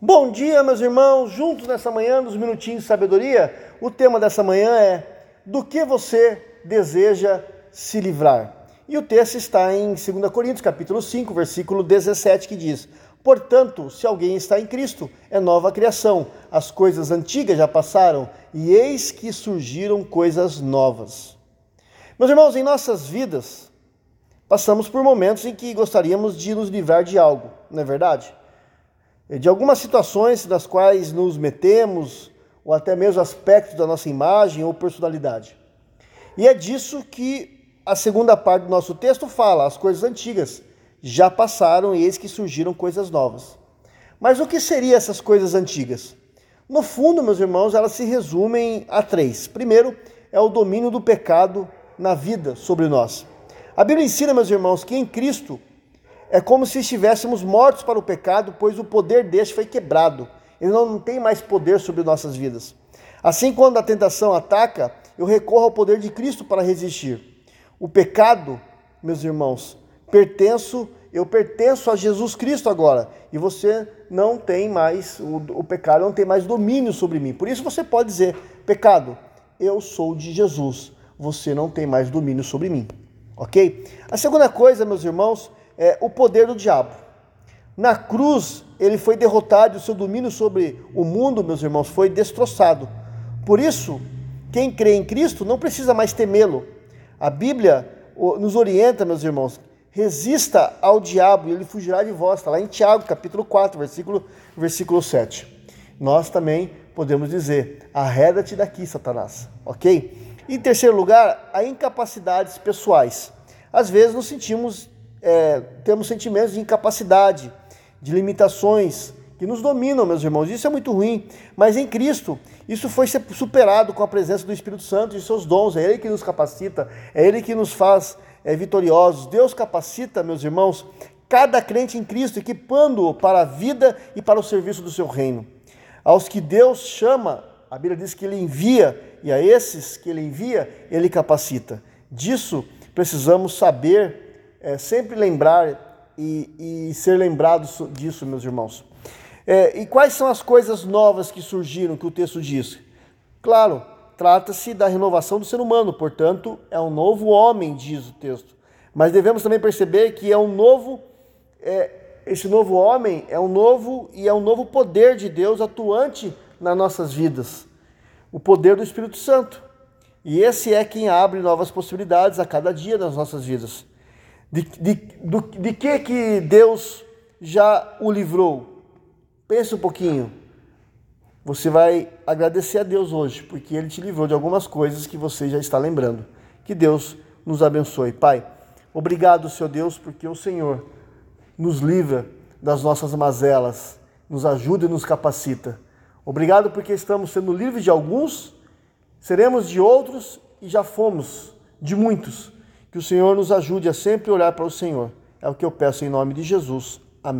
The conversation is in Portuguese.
Bom dia, meus irmãos, juntos nessa manhã, nos minutinhos de sabedoria. O tema dessa manhã é: Do que você deseja se livrar? E o texto está em 2 Coríntios, capítulo 5, versículo 17, que diz: Portanto, se alguém está em Cristo, é nova criação. As coisas antigas já passaram, e eis que surgiram coisas novas. Meus irmãos, em nossas vidas, passamos por momentos em que gostaríamos de nos livrar de algo, não é verdade? De algumas situações das quais nos metemos, ou até mesmo aspectos da nossa imagem ou personalidade. E é disso que a segunda parte do nosso texto fala: as coisas antigas já passaram e eis que surgiram coisas novas. Mas o que seriam essas coisas antigas? No fundo, meus irmãos, elas se resumem a três. Primeiro, é o domínio do pecado na vida sobre nós. A Bíblia ensina, meus irmãos, que em Cristo é como se estivéssemos mortos para o pecado, pois o poder deste foi quebrado. Ele não tem mais poder sobre nossas vidas. Assim, quando a tentação ataca, eu recorro ao poder de Cristo para resistir. O pecado, meus irmãos, pertenço, eu pertenço a Jesus Cristo agora, e você não tem mais o, o pecado não tem mais domínio sobre mim. Por isso você pode dizer: pecado, eu sou de Jesus. Você não tem mais domínio sobre mim. OK? A segunda coisa, meus irmãos, é, o poder do diabo. Na cruz, ele foi derrotado o seu domínio sobre o mundo, meus irmãos, foi destroçado. Por isso, quem crê em Cristo não precisa mais temê-lo. A Bíblia nos orienta, meus irmãos, resista ao diabo e ele fugirá de vós. Está lá em Tiago, capítulo 4, versículo, versículo 7. Nós também podemos dizer, arreda-te daqui, Satanás, ok? Em terceiro lugar, a incapacidades pessoais. Às vezes nos sentimos é, temos sentimentos de incapacidade, de limitações que nos dominam, meus irmãos. Isso é muito ruim, mas em Cristo isso foi superado com a presença do Espírito Santo e seus dons. É Ele que nos capacita, é Ele que nos faz é, vitoriosos. Deus capacita, meus irmãos, cada crente em Cristo, equipando-o para a vida e para o serviço do seu reino. Aos que Deus chama, a Bíblia diz que Ele envia, e a esses que Ele envia, Ele capacita. Disso precisamos saber é, sempre lembrar e, e, ser lembrados disso, meus irmãos. É, e quais são as coisas novas que surgiram que o texto diz? Claro, trata-se da renovação do ser humano, portanto, é um novo homem, diz o texto. Mas devemos também perceber que é um novo, é, esse novo homem é um novo e é um novo poder de Deus atuante nas nossas vidas, o poder do Espírito Santo. E esse é quem abre novas possibilidades a cada dia nas nossas vidas. De, de, do, de que que Deus já o livrou? Pensa um pouquinho. Você vai agradecer a Deus hoje, porque Ele te livrou de algumas coisas que você já está lembrando. Que Deus nos abençoe. Pai, obrigado, Senhor Deus, porque o Senhor nos livra das nossas mazelas, nos ajuda e nos capacita. Obrigado porque estamos sendo livres de alguns, seremos de outros e já fomos de muitos. Que o Senhor nos ajude a sempre olhar para o Senhor. É o que eu peço em nome de Jesus.